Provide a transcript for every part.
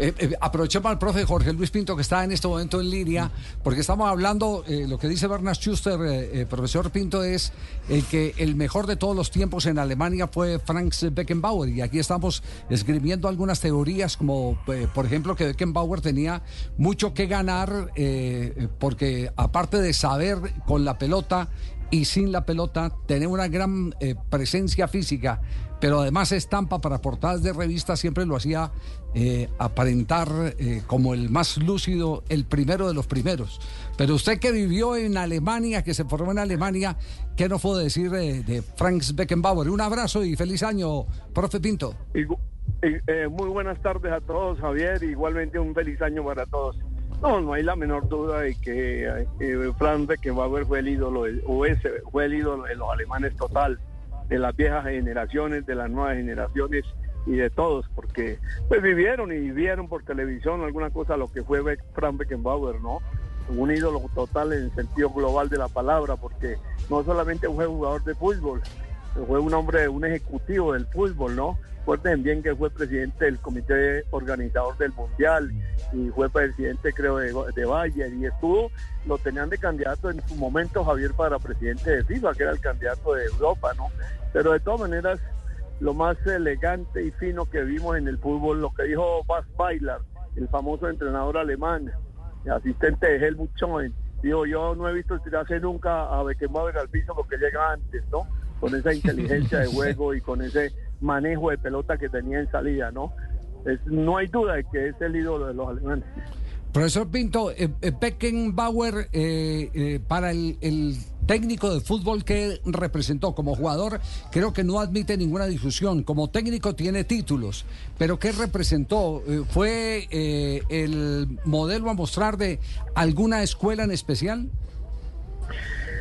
Eh, eh, aprovechemos al profe Jorge Luis Pinto que está en este momento en línea, porque estamos hablando, eh, lo que dice Bernard Schuster, profesor Pinto, es que el mejor de todos los tiempos en Alemania fue Franz Beckenbauer. Y aquí estamos escribiendo algunas teorías, como por ejemplo que Beckenbauer tenía mucho que ganar, porque aparte de saber con la pelota y sin la pelota, tener una gran presencia física, pero además estampa para portadas de revistas siempre lo hacía eh, aparentar eh, como el más lúcido, el primero de los primeros. Pero usted que vivió en Alemania, que se formó en Alemania, ¿qué nos puede decir de Franz Beckenbauer? Un abrazo y feliz año, profe Pinto. muy buenas tardes a todos, Javier. Igualmente un feliz año para todos. No, no hay la menor duda de que eh, Franz Beckenbauer fue el ídolo, o ese fue el ídolo de los alemanes total, de las viejas generaciones, de las nuevas generaciones y de todos, porque pues vivieron y vivieron por televisión alguna cosa lo que fue Franz Beckenbauer, ¿no? Un ídolo total en el sentido global de la palabra, porque no solamente fue jugador de fútbol, fue un hombre, un ejecutivo del fútbol, ¿no? Recuerden bien que fue presidente del comité organizador del Mundial y fue presidente, creo, de, de Bayer y estuvo, lo tenían de candidato en su momento Javier para presidente de FIFA, que era el candidato de Europa, ¿no? Pero de todas maneras, lo más elegante y fino que vimos en el fútbol, lo que dijo Bas Bailar, el famoso entrenador alemán, asistente de Helmut Schoen, dijo, yo no he visto tirarse nunca a Beckenbauer al piso porque llega antes, ¿no? Con esa inteligencia de juego y con ese manejo de pelota que tenía en salida, ¿no? Es, no hay duda de que es el ídolo de los alemanes. Profesor Pinto, eh, eh, Beckenbauer, eh, para el, técnico de fútbol que representó como jugador, creo que no admite ninguna discusión. Como técnico tiene títulos, pero ¿qué representó? ¿Fue el modelo a mostrar de alguna escuela en especial?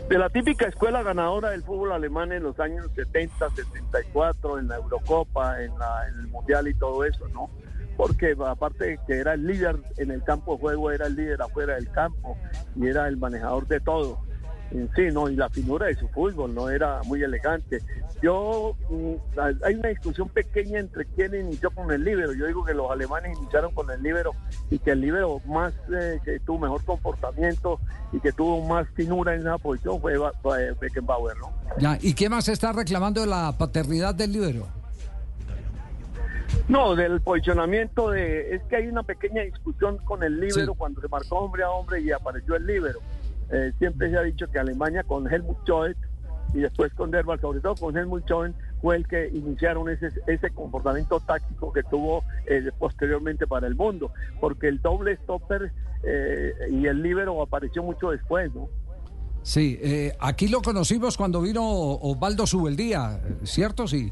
De la típica escuela ganadora del fútbol alemán en los años 70, 74, en la Eurocopa, en, la, el Mundial y todo eso, ¿no? Porque aparte de que era el líder en el campo de juego, era el líder afuera del campo y era el manejador de todo en sí, ¿no? Y la figura de su fútbol, ¿no? Era muy elegante. Yo, mm, hay una discusión pequeña entre quién inició con el libero. Yo digo que los alemanes iniciaron con el libero y que el libero más, eh, que tuvo mejor comportamiento y que tuvo más finura en esa posición fue Beckenbauer, ¿no? Ya, ¿y qué más está reclamando de la paternidad del libero? No, del posicionamiento de... Es que hay una pequeña discusión con el libero cuando se marcó hombre a hombre y apareció el libero. Eh, siempre se ha dicho que Alemania con Helmut Schön y después con Derbal, sobre todo con Helmut Schön, fue el que iniciaron ese, ese comportamiento táctico que tuvo eh, posteriormente para el mundo, porque el doble stopper eh, y el libero apareció mucho después, ¿no? Sí, aquí lo conocimos cuando vino Osvaldo Subeldía, ¿cierto? Sí.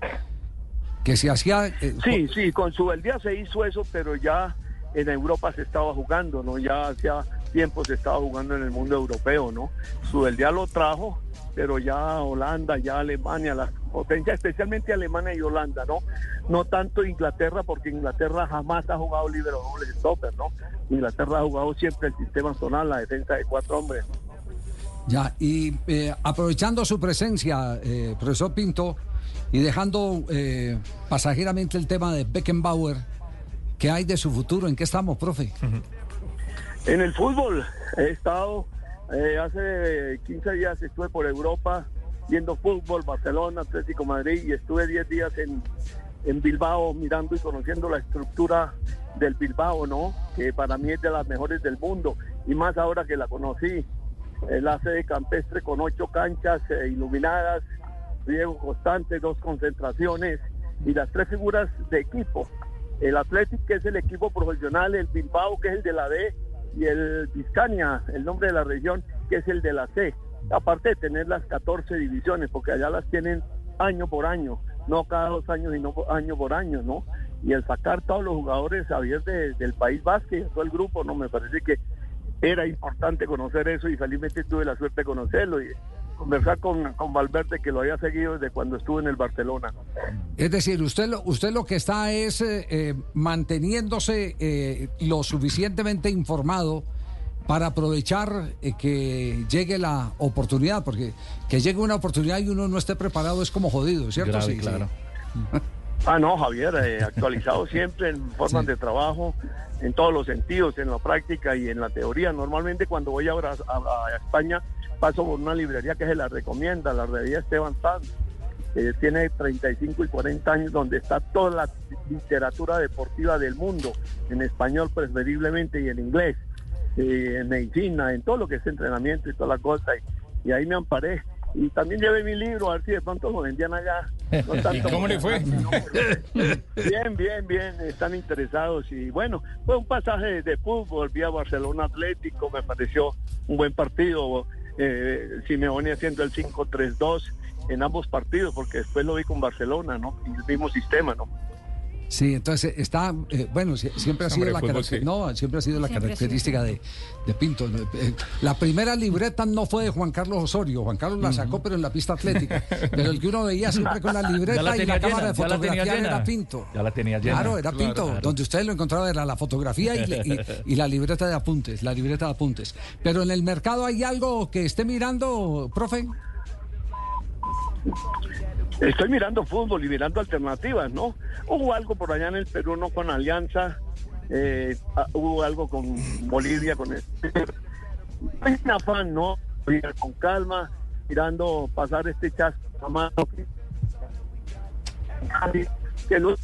Que se hacía... sí, sí, con Subeldía se hizo eso, pero ya en Europa se estaba jugando, ¿no? Ya hacía tiempo se estaba jugando en el mundo europeo, ¿no? día lo trajo, pero ya Holanda, ya Alemania, las potencias, especialmente Alemania y Holanda, ¿no? No tanto Inglaterra, porque Inglaterra jamás ha jugado libre doble stopper, ¿no? Inglaterra ha jugado siempre el sistema zonal, la defensa de cuatro hombres. Ya, y eh, aprovechando su presencia, eh, profesor Pinto, y dejando eh, pasajeramente el tema de Beckenbauer, ¿Qué hay de su futuro? ¿En qué estamos, profe? En el fútbol. He estado, eh, hace 15 días estuve por Europa viendo fútbol, Barcelona, Atlético Madrid, y estuve 10 días en, Bilbao mirando y conociendo la estructura del Bilbao, ¿no? Que para mí es de las mejores del mundo, y más ahora que la conocí. La sede campestre con ocho canchas eh, iluminadas, riego constante, dos concentraciones y las tres figuras de equipo el Athletic, que es el equipo profesional, el Bilbao, que es el de la D, y el Vizcania, el nombre de la región, que es el de la C. Aparte de tener las 14 divisiones, porque allá las tienen año por año, no cada dos años, sino año por año, ¿no? y el sacar todos los jugadores Javier de- del País Vasco y todo el grupo, no me parece que era importante conocer eso y felizmente tuve la suerte de conocerlo y conversar con, con Valverde que lo había seguido desde cuando estuve en el Barcelona. Es decir, usted lo, usted lo que está es eh, eh, manteniéndose eh, lo suficientemente informado para aprovechar eh, que llegue la oportunidad, porque que llegue una oportunidad y uno no esté preparado es como jodido, ¿cierto? Grave, Sí, sí. Ah, no, Javier, eh, actualizado siempre en formas Sí. de trabajo, en todos los sentidos, en la práctica y en la teoría. Normalmente cuando voy a, a- a España paso por una librería que se la recomienda, la revista Esteban Sanz. tiene 35 y 40 años, donde está toda la literatura deportiva del mundo, en español preferiblemente y en inglés, eh, en medicina, en todo lo que es entrenamiento y toda la cosa. Y, y ahí me amparé. Y también llevé mi libro, a ver si de pronto lo vendían allá. No tanto- cómo le fue? No, Bien, bien, bien, están interesados. Y bueno, fue un pasaje de fútbol, vi a Barcelona Atlético, me pareció un buen partido. Eh, Simeone haciendo el 5-3-2 en ambos partidos, porque después lo vi con Barcelona, ¿no? Y el mismo sistema, ¿no? Sí, entonces está, eh, bueno, sie- siempre ha sido Hombre, la fútbol, sí. no, siempre ha sido la Siempre característica de, de Pinto. Eh, La primera libreta no fue de Juan Carlos Osorio, Juan Carlos la sacó, pero en la pista atlética. Pero el que uno veía siempre con la libreta la y la tenía cámara llena, de llena. era Pinto. Ya la tenía llena. Claro, era Claro, Pinto. claro. Donde ustedes lo encontraban era la fotografía y, y- y la libreta de apuntes, la libreta de apuntes. Pero en el mercado hay algo que esté mirando, profe. Estoy mirando fútbol y mirando alternativas, ¿no? Hubo algo por allá en el Perú, no con Alianza, eh, ah, hubo algo con Bolivia, con el... Hay un afán, ¿no? Con calma, mirando pasar este chasco a mano. Que no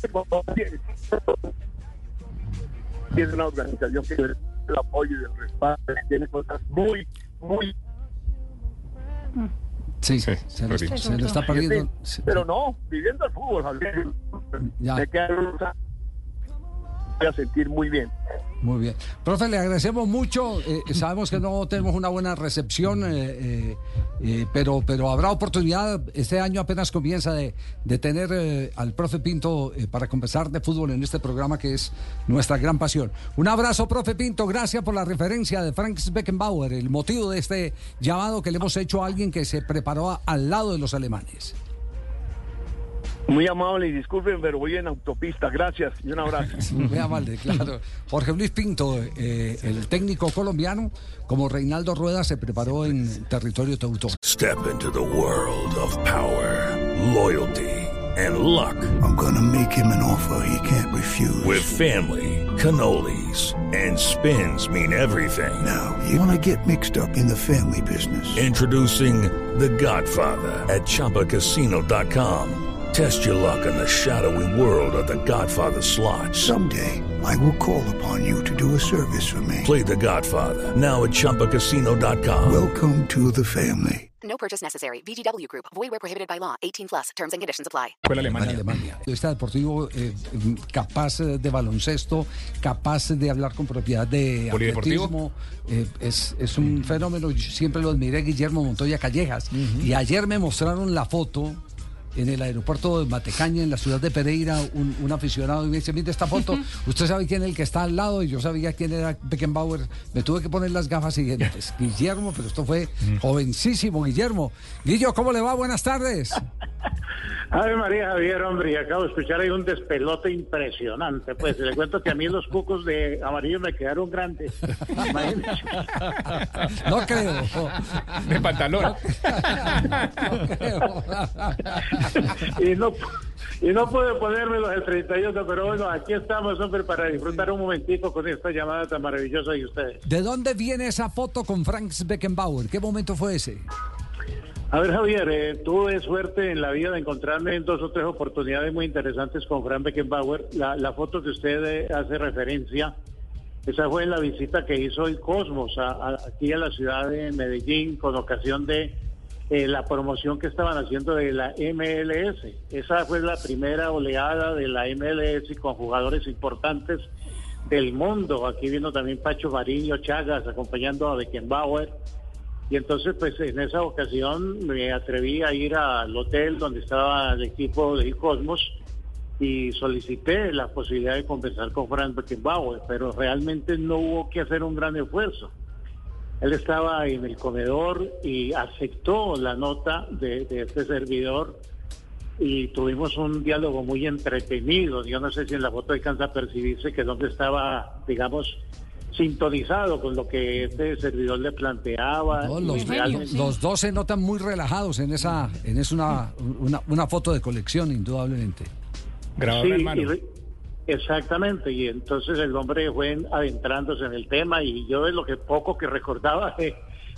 tiene una organización que el apoyo y el respaldo, tiene cosas muy, muy Sí, Sí, se, lo, sí. se lo está perdiendo. Sí, Pero no, viviendo el fútbol, Javier. Ya. Me queda voy a sentir muy bien. Muy bien. Profe, le agradecemos mucho. eh, sabemos que no tenemos una buena recepción, eh, eh, eh, pero, pero habrá oportunidad. Este año apenas comienza de, de tener eh, al profe Pinto eh, para conversar de fútbol en este programa que es nuestra gran pasión. Un abrazo, profe Pinto. Gracias por la referencia de Frank Beckenbauer, el motivo de este llamado que le hemos hecho a alguien que se preparó al lado de los alemanes. Muy amable y disculpen, pero voy en autopista. Gracias y un abrazo. Muy amable, claro. Jorge Luis Pinto, eh, el técnico colombiano, como Reinaldo Rueda, se preparó en territorio teutón. Step into the world of power, loyalty, and luck. I'm gonna make him an offer he can't refuse. With family, cannolis, and spins mean everything. now, you wanna get mixed up in the family business. Introducing The Godfather at ChumbaCasino.com. Test your luck in the shadowy world of The Godfather slot. Someday, I will call upon you to do a service for me. Play The Godfather now at ChumbaCasino.com. Welcome to the family. No purchase necessary. VGW Group. Void where prohibited by law. 18 plus. Terms and conditions apply. Fue la Alemania. Alemania. Está deportivo eh, capaz de baloncesto, capaz de hablar con propiedad de atletismo. eh, es, es un fenómeno. Yo siempre lo admiré, Guillermo Montoya Callejas. Y ayer me mostraron la foto en el aeropuerto de Matecaña, en la ciudad de Pereira, un, un aficionado y me dice, mire esta foto, usted sabe quién es el que está al lado y yo sabía quién era Beckenbauer, me tuve que poner las gafas y dije, "Pues, Guillermo, pero esto fue jovencísimo, Guillermo. Guillo, ¿cómo le va? Buenas tardes. Ave María Javier, hombre, y acabo de escuchar ahí un despelote impresionante. Pues le cuento que a mí los cucos de amarillo me quedaron grandes. No creo. De pantalón. No creo. y, no, y no pude ponérmelos el 38, pero bueno, aquí estamos, hombre, para disfrutar un momentico con esta llamada tan maravillosa de ustedes. ¿De dónde viene esa foto con Frank Beckenbauer? ¿Qué momento fue ese? A ver, Javier, eh, tuve suerte en la vida de encontrarme en dos o tres oportunidades muy interesantes con Frank Beckenbauer. La, la foto que usted eh, hace referencia, esa fue la visita que hizo el Cosmos a- aquí a la ciudad de Medellín con ocasión de eh, la promoción que estaban haciendo de la MLS. Esa fue la primera oleada de la MLS con jugadores importantes del mundo. Aquí vino también Pacho Mariño Chagas acompañando a Beckenbauer. Y entonces, pues en esa ocasión me atreví a ir al hotel donde estaba el equipo de Cosmos y solicité la posibilidad de conversar con Frank Beckenbauer, pero realmente no hubo que hacer un gran esfuerzo. Él estaba en el comedor y aceptó la nota de, de este servidor y tuvimos un diálogo muy entretenido. Yo no sé si en la foto alcanza a percibirse que donde estaba, digamos, sintonizado con lo que este servidor le planteaba. No, los, realmente- los dos se notan muy relajados en esa, en es una, una, una foto de colección, indudablemente. Grabador Sí, en mano. y re- exactamente, y entonces el hombre fue en- adentrándose en el tema y yo de lo que poco que recordaba de,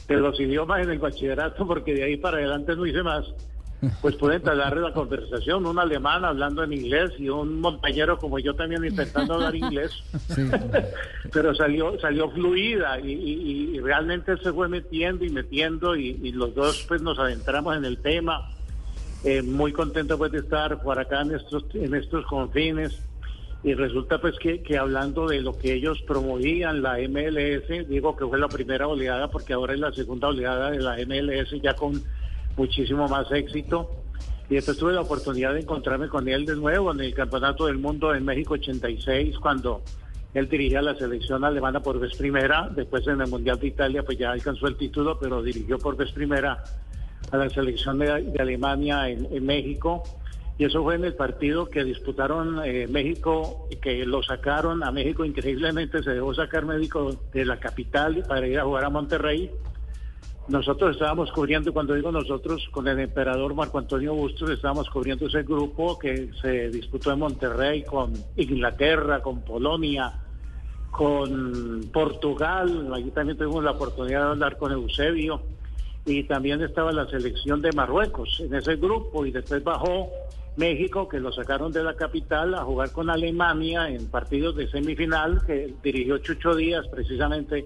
de los idiomas en el bachillerato, porque de ahí para adelante no hice más, pues pude entablar la conversación, un alemán hablando en inglés y un montañero como yo también intentando hablar inglés, pero salió salió fluida y, y- y realmente se fue metiendo y metiendo y, y los dos pues nos adentramos en el tema. Eh, muy contento pues de estar por acá en estos, en estos confines. Y resulta pues que, que hablando de lo que ellos promovían, la MLS, digo que fue la primera oleada porque ahora es la segunda oleada de la MLS ya con muchísimo más éxito. Y después tuve la oportunidad de encontrarme con él de nuevo en el Campeonato del Mundo en México 86, cuando él dirigía la selección alemana por vez primera. Después en el Mundial de Italia, pues ya alcanzó el título, pero dirigió por vez primera a la selección de, Alemania en, en México. Y eso fue en el partido que disputaron eh, México, que lo sacaron a México. Increíblemente se dejó sacar México de la capital para ir a jugar a Monterrey. Nosotros estábamos cubriendo, cuando digo nosotros, con el emperador Marco Antonio Bustos, estábamos cubriendo ese grupo que se disputó en Monterrey con Inglaterra, con Polonia, con Portugal. Allí también tuvimos la oportunidad de hablar con Eusebio. Y también estaba la selección de Marruecos en ese grupo. Y después bajó México, que lo sacaron de la capital, a jugar con Alemania en partidos de semifinal, que dirigió Chucho Díaz precisamente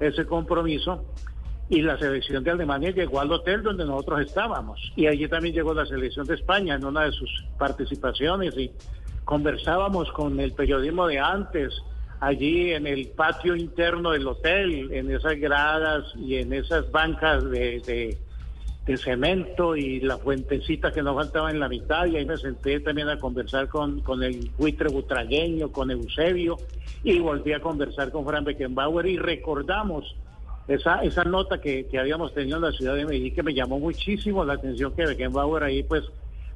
ese compromiso y la selección de Alemania llegó al hotel donde nosotros estábamos. Y allí también llegó la selección de España en una de sus participaciones y conversábamos con el periodismo de antes allí en el patio interno del hotel, en esas gradas y en esas bancas de, de, cemento y la fuentecita que nos faltaba en la mitad. Y ahí me senté también a conversar con, con el buitre butragueño, con Eusebio y volví a conversar con Fran Beckenbauer y recordamos esa, esa nota que, que habíamos tenido en la ciudad de Medellín que me llamó muchísimo la atención que Beckenbauer ahí pues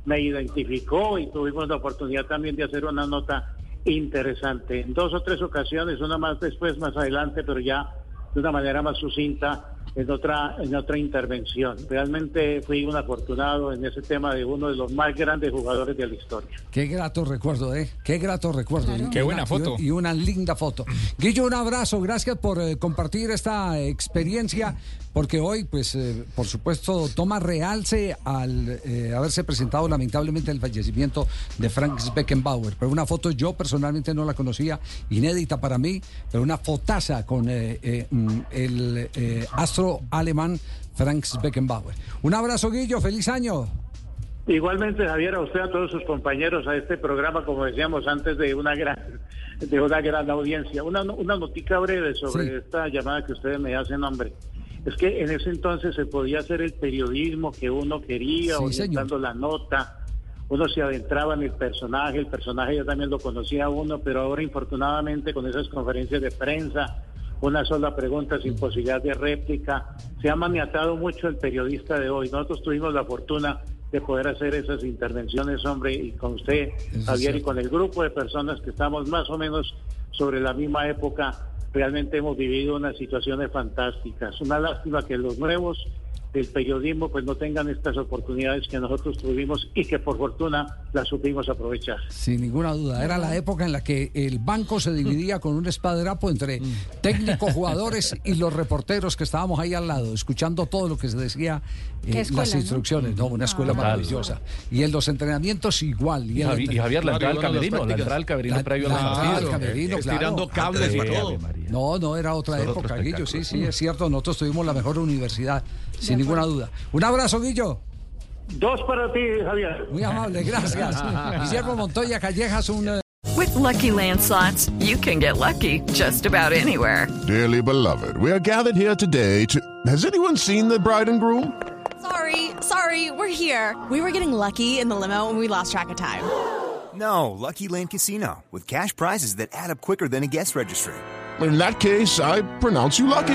me identificó y tuvimos la oportunidad también de hacer una nota interesante. En dos o tres ocasiones, una más después, más adelante, pero ya de una manera más sucinta en otra en otra intervención. Realmente fui un afortunado en ese tema de uno de los más grandes jugadores de la historia. Qué grato recuerdo, ¿eh? Qué grato recuerdo. Y Qué una- buena foto. Y una linda foto. Guillo, un abrazo. Gracias por eh, compartir esta experiencia, porque hoy, pues, eh, por supuesto, toma realce al eh, haberse presentado lamentablemente el fallecimiento de Frank Beckenbauer. Pero una foto yo personalmente no la conocía, inédita para mí, pero una fotaza con eh, eh, mm, el eh, astro alemán Frank Beckenbauer. Un abrazo, Guillo. Feliz año. Igualmente, Javier, a usted, a todos sus compañeros, a este programa, como decíamos antes, de una gran, de una gran audiencia. Una, una notica breve sobre Sí. esta llamada que ustedes me hacen, hombre. Es que en ese entonces se podía hacer el periodismo que uno quería, Sí, orientando la nota. Uno se adentraba en el personaje, el personaje yo también lo conocía uno, pero ahora infortunadamente con esas conferencias de prensa, una sola pregunta sin posibilidad de réplica, se ha maniatado mucho el periodista de hoy. Nosotros tuvimos la fortuna de poder hacer esas intervenciones, hombre, y con usted, Javier, y con el grupo de personas que estamos más o menos sobre la misma época, realmente hemos vivido unas situaciones fantásticas. Una lástima que los nuevos del periodismo pues no tengan estas oportunidades que nosotros tuvimos y que por fortuna las supimos aprovechar. Sin ninguna duda. Era la época en la que el banco se dividía con un espadrapo entre técnicos, jugadores y los reporteros que estábamos ahí al lado, escuchando todo lo que se decía, eh, escuela, las ¿no? instrucciones. No, una escuela Total. maravillosa. Y en los entrenamientos igual. Y, Javi- Javier, la Claro, entrada al camerino, la entrada al camerino previo a la los entrada al partidos. camerino, claro. Estirando cables y todo. María. No, no, era otra Son época, Guillo. Sí, sí, es cierto. Nosotros tuvimos la mejor universidad, sin ninguna duda. Un abrazo, Guillo. Dos para ti, Javier. Muy amable, gracias. Guillermo Montoya Callejas, un... eh, With Lucky Land slots, you can get lucky just about anywhere. Dearly beloved, we are gathered here today to. Has anyone seen the bride and groom? Sorry, sorry, we're here. We were getting lucky in the limo and we lost track of time. No, Lucky Land Casino, with cash prizes that add up quicker than a guest registry. In that case, I pronounce you lucky.